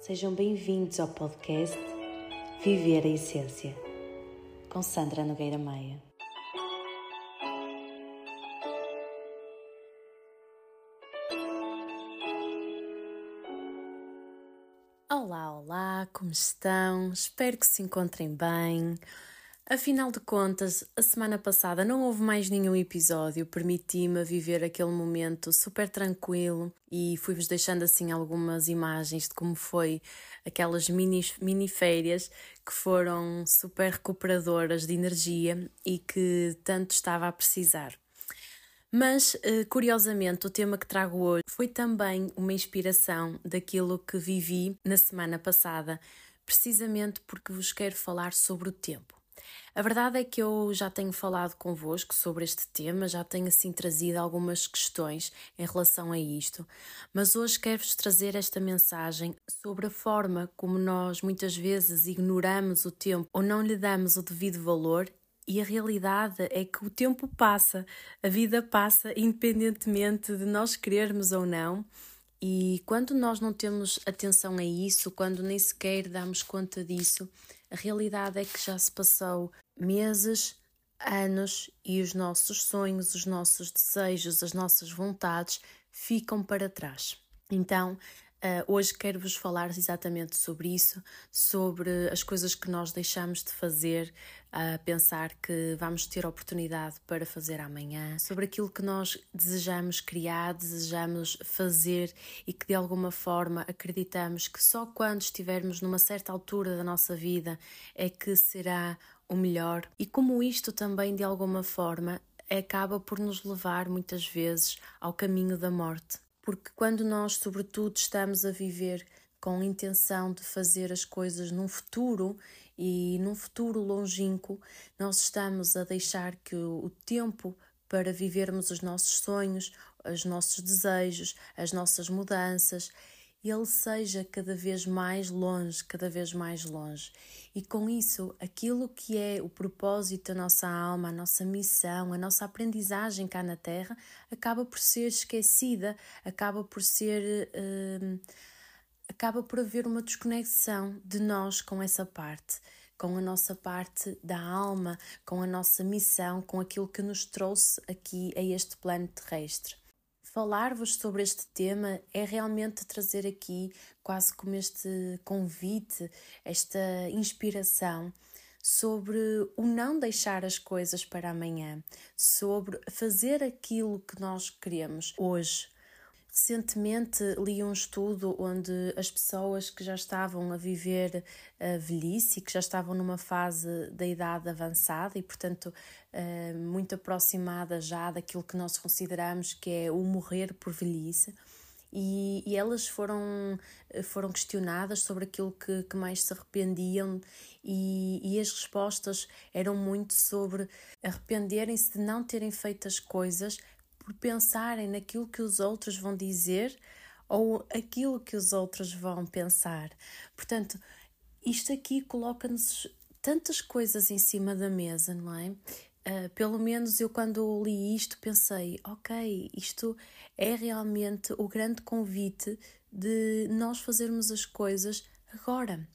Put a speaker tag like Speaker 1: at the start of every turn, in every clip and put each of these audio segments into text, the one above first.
Speaker 1: Sejam bem-vindos ao podcast Viver a Essência, com Sandra Nogueira Maia. Olá, olá, como estão? Espero que se encontrem bem. Afinal de contas, a semana passada não houve mais nenhum episódio, permiti-me viver aquele momento super tranquilo e fui-vos deixando assim algumas imagens de como foi aquelas mini, mini férias que foram super recuperadoras de energia e que tanto estava a precisar. Mas, eh, curiosamente, o tema que trago hoje foi também uma inspiração daquilo que vivi na semana passada, precisamente porque vos quero falar sobre o tempo. A verdade é que eu já tenho falado convosco sobre este tema, já tenho assim trazido algumas questões em relação a isto, mas hoje quero-vos trazer esta mensagem sobre a forma como nós muitas vezes ignoramos o tempo ou não lhe damos o devido valor e a realidade é que o tempo passa, a vida passa independentemente de nós querermos ou não. E quando nós não temos atenção a isso, quando nem sequer damos conta disso, a realidade é que já se passou meses, anos e os nossos sonhos, os nossos desejos, as nossas vontades ficam para trás. Então, Uh, hoje quero-vos falar exatamente sobre isso, sobre as coisas que nós deixamos de fazer a uh, pensar que vamos ter oportunidade para fazer amanhã, sobre aquilo que nós desejamos criar, desejamos fazer e que de alguma forma acreditamos que só quando estivermos numa certa altura da nossa vida é que será o melhor. E como isto também de alguma forma acaba por nos levar muitas vezes ao caminho da morte porque quando nós, sobretudo, estamos a viver com a intenção de fazer as coisas num futuro e num futuro longínquo, nós estamos a deixar que o tempo para vivermos os nossos sonhos, os nossos desejos, as nossas mudanças ele seja cada vez mais longe, cada vez mais longe. E com isso, aquilo que é o propósito da nossa alma, a nossa missão, a nossa aprendizagem cá na Terra, acaba por ser esquecida, acaba por ser. Uh, acaba por haver uma desconexão de nós com essa parte com a nossa parte da alma, com a nossa missão, com aquilo que nos trouxe aqui a este plano terrestre falar-vos sobre este tema é realmente trazer aqui quase como este convite, esta inspiração sobre o não deixar as coisas para amanhã, sobre fazer aquilo que nós queremos hoje Recentemente li um estudo onde as pessoas que já estavam a viver a velhice que já estavam numa fase da idade avançada e, portanto, eh, muito aproximada já daquilo que nós consideramos que é o morrer por velhice. E, e, elas foram, foram questionadas sobre aquilo que, que mais se arrependiam, e, e as respostas eram muito sobre arrependerem-se de não terem feito as coisas por pensarem naquilo que os outros vão dizer ou aquilo que os outros vão pensar. Portanto, isto aqui coloca-nos tantas coisas em cima da mesa, não é? Uh, pelo menos eu, quando li isto, pensei: ok, isto é realmente o grande convite de nós fazermos as coisas agora.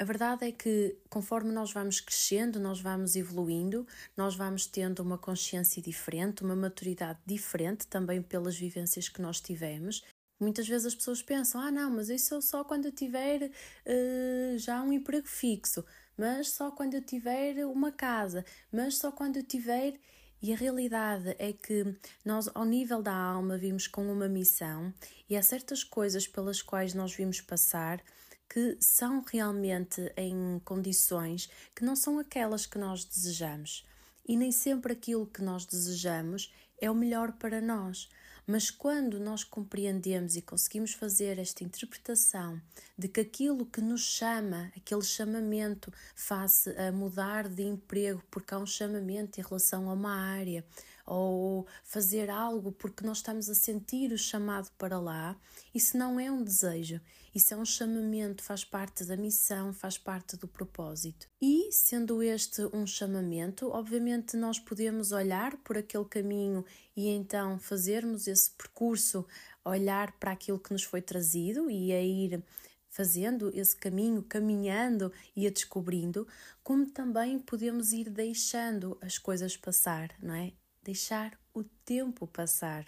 Speaker 1: A verdade é que, conforme nós vamos crescendo, nós vamos evoluindo, nós vamos tendo uma consciência diferente, uma maturidade diferente também pelas vivências que nós tivemos. Muitas vezes as pessoas pensam: ah, não, mas isso é só quando eu tiver uh, já um emprego fixo, mas só quando eu tiver uma casa, mas só quando eu tiver. E a realidade é que nós, ao nível da alma, vimos com uma missão e há certas coisas pelas quais nós vimos passar que são realmente em condições que não são aquelas que nós desejamos. E nem sempre aquilo que nós desejamos é o melhor para nós. Mas quando nós compreendemos e conseguimos fazer esta interpretação de que aquilo que nos chama, aquele chamamento face a mudar de emprego porque há um chamamento em relação a uma área, ou fazer algo porque nós estamos a sentir o chamado para lá, isso não é um desejo, isso é um chamamento, faz parte da missão, faz parte do propósito. E, sendo este um chamamento, obviamente nós podemos olhar por aquele caminho e então fazermos esse percurso, olhar para aquilo que nos foi trazido e a ir fazendo esse caminho, caminhando e a descobrindo, como também podemos ir deixando as coisas passar, não é? Deixar o tempo passar.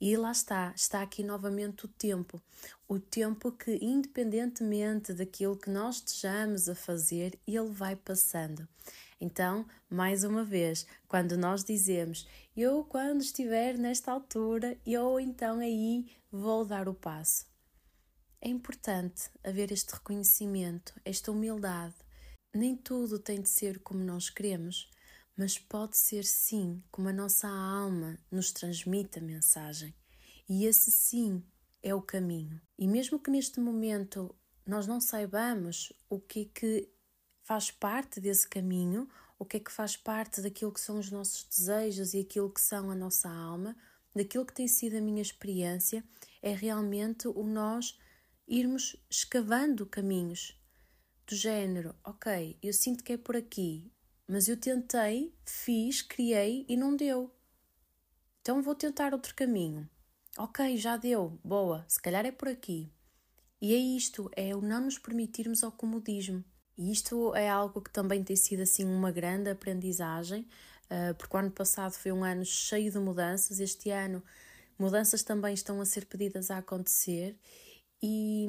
Speaker 1: E lá está, está aqui novamente o tempo. O tempo que, independentemente daquilo que nós estejamos a fazer, ele vai passando. Então, mais uma vez, quando nós dizemos eu, quando estiver nesta altura, eu então aí vou dar o passo. É importante haver este reconhecimento, esta humildade. Nem tudo tem de ser como nós queremos, mas pode ser sim como a nossa alma nos transmite a mensagem. E esse sim é o caminho. E mesmo que neste momento nós não saibamos o que é que faz parte desse caminho, o que é que faz parte daquilo que são os nossos desejos e aquilo que são a nossa alma, daquilo que tem sido a minha experiência, é realmente o nós irmos escavando caminhos do género, ok, eu sinto que é por aqui, mas eu tentei, fiz, criei e não deu. Então vou tentar outro caminho. Ok, já deu, boa, se calhar é por aqui. E é isto, é o não nos permitirmos ao comodismo. E isto é algo que também tem sido assim uma grande aprendizagem, uh, porque o ano passado foi um ano cheio de mudanças, este ano mudanças também estão a ser pedidas a acontecer e,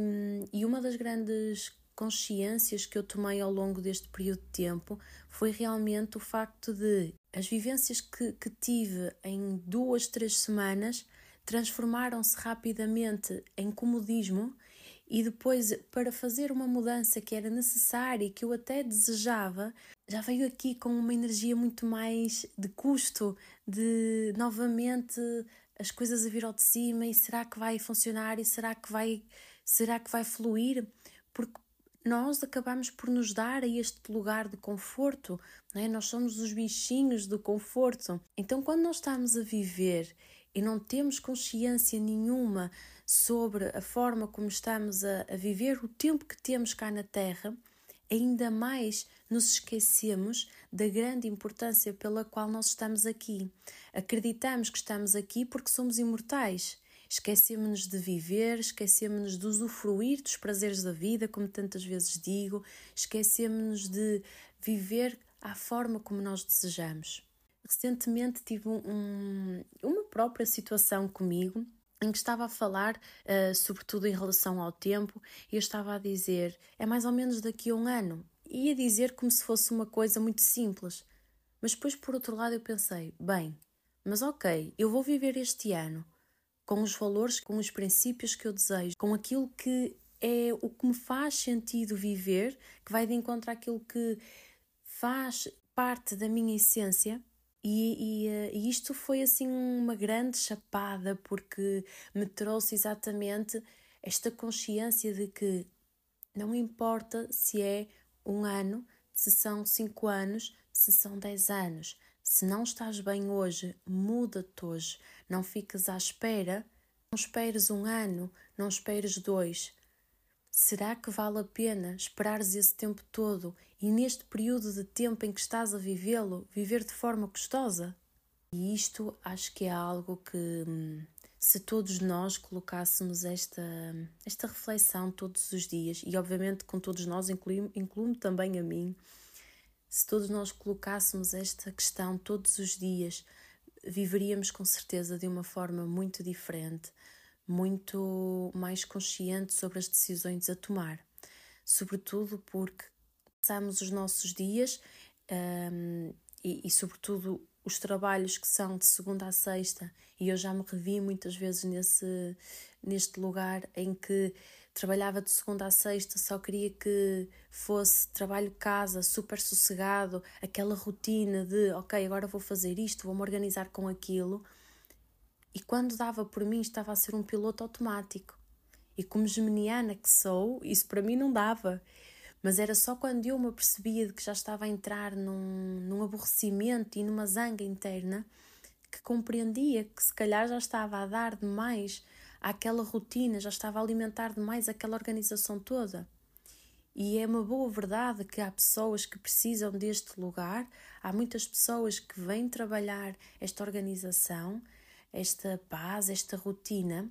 Speaker 1: e uma das grandes consciências que eu tomei ao longo deste período de tempo foi realmente o facto de as vivências que, que tive em duas, três semanas transformaram-se rapidamente em comodismo e depois para fazer uma mudança que era necessária e que eu até desejava, já veio aqui com uma energia muito mais de custo, de novamente as coisas a vir ao de cima e será que vai funcionar e será que vai será que vai fluir? Porque nós acabamos por nos dar a este lugar de conforto, é? Nós somos os bichinhos do conforto. Então, quando nós estamos a viver e não temos consciência nenhuma sobre a forma como estamos a, a viver o tempo que temos cá na Terra, ainda mais nos esquecemos da grande importância pela qual nós estamos aqui. Acreditamos que estamos aqui porque somos imortais. Esquecemos-nos de viver, esquecemos-nos de usufruir dos prazeres da vida, como tantas vezes digo, esquecemos-nos de viver à forma como nós desejamos. Recentemente tive um, uma própria situação comigo em que estava a falar, uh, sobretudo em relação ao tempo, e eu estava a dizer é mais ou menos daqui a um ano. Ia dizer como se fosse uma coisa muito simples. Mas depois, por outro lado, eu pensei: bem, mas ok, eu vou viver este ano com os valores, com os princípios que eu desejo, com aquilo que é o que me faz sentido viver, que vai de encontro àquilo que faz parte da minha essência. E, e, eh, e, isto foi assim uma grande chapada porque me trouxe exatamente esta consciência de que não importa se é um ano, se são cinco anos, se são dez anos. Se não estás bem hoje, muda-te hoje. Não fiques à espera. Não esperes um ano, não esperes dois. Será que vale a pena esperares esse tempo todo e neste período de tempo em que estás a vivê-lo, viver de forma custosa? E isto acho que é algo que, hum, se todos nós colocássemos esta, esta reflexão todos os dias, e obviamente com todos nós, incluo-me também a mim, se todos nós colocássemos esta questão todos os dias, viveríamos com certeza de uma forma muito diferente muito mais consciente sobre as decisões a tomar, sobretudo porque passamos os nossos dias um, e, e, sobretudo, os trabalhos que são de segunda a sexta, e eu já me revi muitas vezes nesse, neste lugar em que trabalhava de segunda a sexta, só queria que fosse trabalho casa, super sossegado, aquela rotina de ok, agora vou fazer isto, vou-me organizar com aquilo e quando dava por mim estava a ser um piloto automático. E como geminiana que sou, isso para mim não dava. Mas era só quando eu me apercebia de que já estava a entrar num, num aborrecimento e numa zanga interna que compreendia que se calhar já estava a dar demais àquela rotina, já estava a alimentar demais aquela organização toda. E é uma boa verdade que há pessoas que precisam deste lugar, há muitas pessoas que vêm trabalhar esta organização esta paz, esta rotina,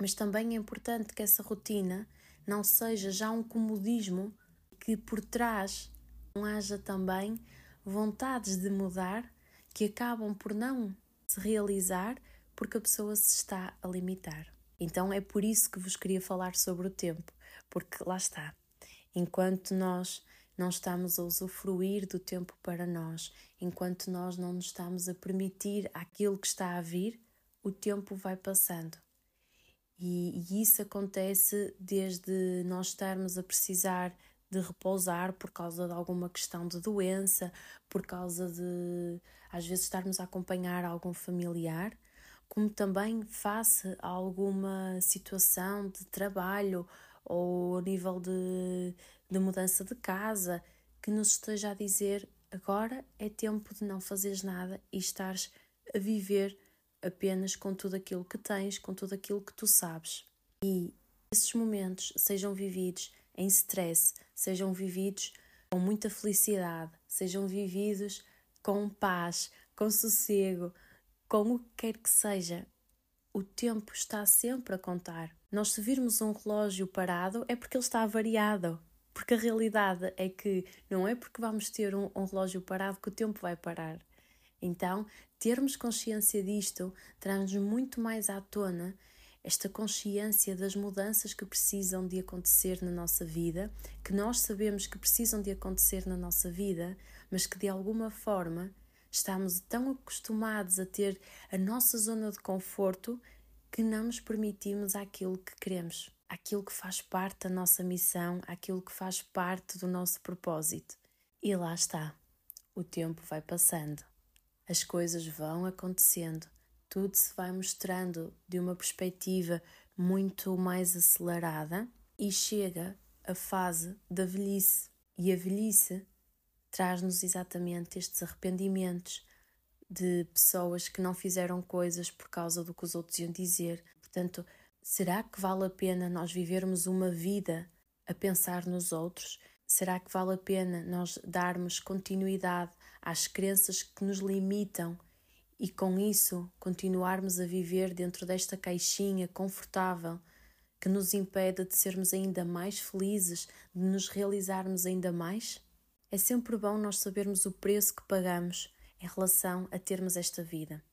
Speaker 1: mas também é importante que essa rotina não seja já um comodismo que por trás não haja também vontades de mudar que acabam por não se realizar porque a pessoa se está a limitar. Então é por isso que vos queria falar sobre o tempo, porque lá está. Enquanto nós não estamos a usufruir do tempo para nós, enquanto nós não nos estamos a permitir aquilo que está a vir, o tempo vai passando. E, e isso acontece desde nós estarmos a precisar de repousar por causa de alguma questão de doença, por causa de às vezes estarmos a acompanhar algum familiar, como também face a alguma situação de trabalho ou a nível de, de mudança de casa que nos esteja a dizer agora é tempo de não fazeres nada e estares a viver apenas com tudo aquilo que tens, com tudo aquilo que tu sabes. E esses momentos sejam vividos em stress, sejam vividos com muita felicidade, sejam vividos com paz, com sossego, com o que quer que seja. O tempo está sempre a contar. Nós, se virmos um relógio parado, é porque ele está variado. Porque a realidade é que não é porque vamos ter um, um relógio parado que o tempo vai parar. Então, termos consciência disto traz-nos muito mais à tona esta consciência das mudanças que precisam de acontecer na nossa vida, que nós sabemos que precisam de acontecer na nossa vida, mas que de alguma forma estamos tão acostumados a ter a nossa zona de conforto que não nos permitimos aquilo que queremos, aquilo que faz parte da nossa missão, aquilo que faz parte do nosso propósito. E lá está. O tempo vai passando. As coisas vão acontecendo tudo se vai mostrando de uma perspectiva muito mais acelerada e chega a fase da velhice. E a velhice traz-nos exatamente estes arrependimentos de pessoas que não fizeram coisas por causa do que os outros iam dizer. Portanto, será que vale a pena nós vivermos uma vida a pensar nos outros? Será que vale a pena nós darmos continuidade às crenças que nos limitam e com isso continuarmos a viver dentro desta caixinha confortável que nos impede de sermos ainda mais felizes, de nos realizarmos ainda mais? É sempre bom nós sabermos o preço que pagamos em relação a termos esta vida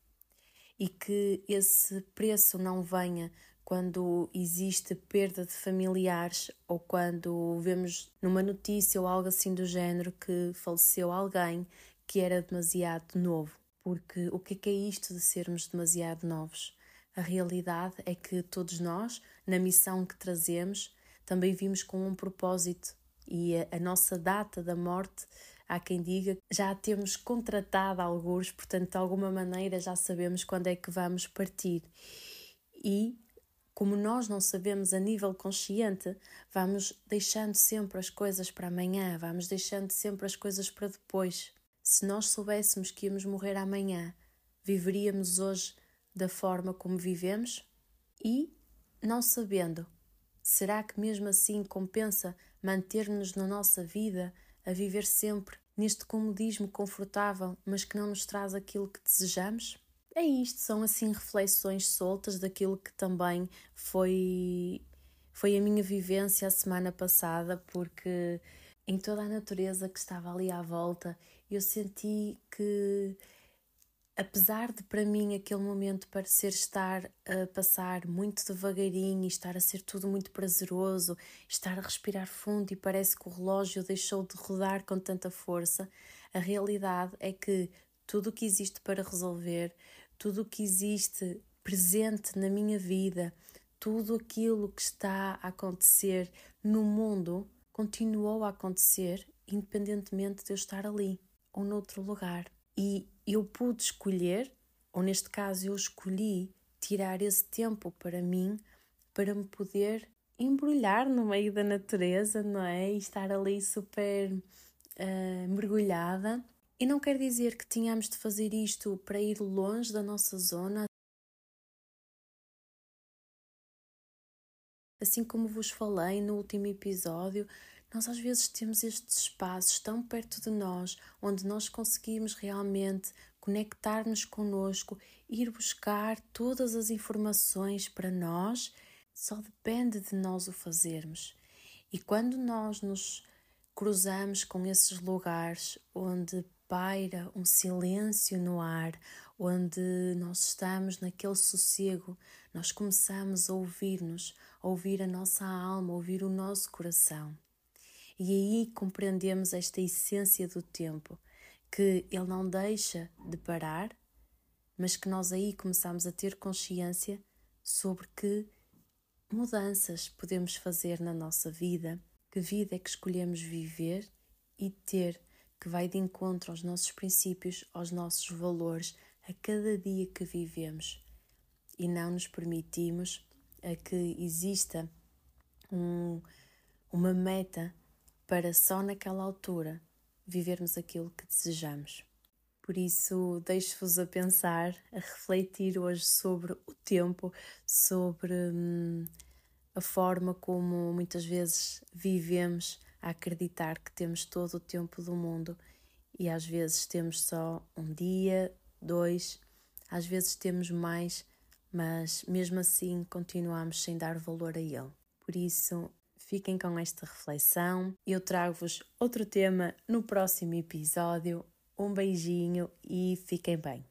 Speaker 1: e que esse preço não venha quando existe perda de familiares ou quando vemos numa notícia ou algo assim do género que faleceu alguém que era demasiado novo. Porque o que é, que é isto de sermos demasiado novos? A realidade é que todos nós, na missão que trazemos, também vimos com um propósito e a, a nossa data da morte, há quem diga, já a temos contratado alguns, portanto, de alguma maneira já sabemos quando é que vamos partir. E como nós não sabemos a nível consciente, vamos deixando sempre as coisas para amanhã, vamos deixando sempre as coisas para depois. Se nós soubéssemos que íamos morrer amanhã, viveríamos hoje da forma como vivemos? E, não sabendo, será que mesmo assim compensa manter-nos na nossa vida a viver sempre neste comodismo confortável, mas que não nos traz aquilo que desejamos? É isto, são assim reflexões soltas daquilo que também foi foi a minha vivência a semana passada, porque em toda a natureza que estava ali à volta, eu senti que, apesar de para mim aquele momento parecer estar a passar muito devagarinho e estar a ser tudo muito prazeroso, estar a respirar fundo e parece que o relógio deixou de rodar com tanta força, a realidade é que tudo o que existe para resolver, tudo o que existe presente na minha vida, tudo aquilo que está a acontecer no mundo continuou a acontecer independentemente de eu estar ali ou noutro lugar. E eu pude escolher, ou neste caso eu escolhi, tirar esse tempo para mim para me poder embrulhar no meio da natureza, não é? E estar ali super uh, mergulhada. E não quer dizer que tínhamos de fazer isto para ir longe da nossa zona. Assim como vos falei no último episódio, nós às vezes temos estes espaços tão perto de nós, onde nós conseguimos realmente conectar-nos connosco, ir buscar todas as informações para nós, só depende de nós o fazermos. E quando nós nos cruzamos com esses lugares onde paira um silêncio no ar, onde nós estamos naquele sossego, nós começamos a ouvir-nos, a ouvir a nossa alma, a ouvir o nosso coração. E aí compreendemos esta essência do tempo, que ele não deixa de parar, mas que nós aí começamos a ter consciência sobre que mudanças podemos fazer na nossa vida, que vida é que escolhemos viver e ter que vai de encontro aos nossos princípios, aos nossos valores, a cada dia que vivemos e não nos permitimos a que exista um, uma meta para só naquela altura vivermos aquilo que desejamos. Por isso, deixo-vos a pensar, a refletir hoje sobre o tempo, sobre hum, a forma como muitas vezes vivemos a acreditar que temos todo o tempo do mundo e às vezes temos só um dia, dois, às vezes temos mais, mas mesmo assim continuamos sem dar valor a ele. Por isso, fiquem com esta reflexão. Eu trago-vos outro tema no próximo episódio. Um beijinho e fiquem bem.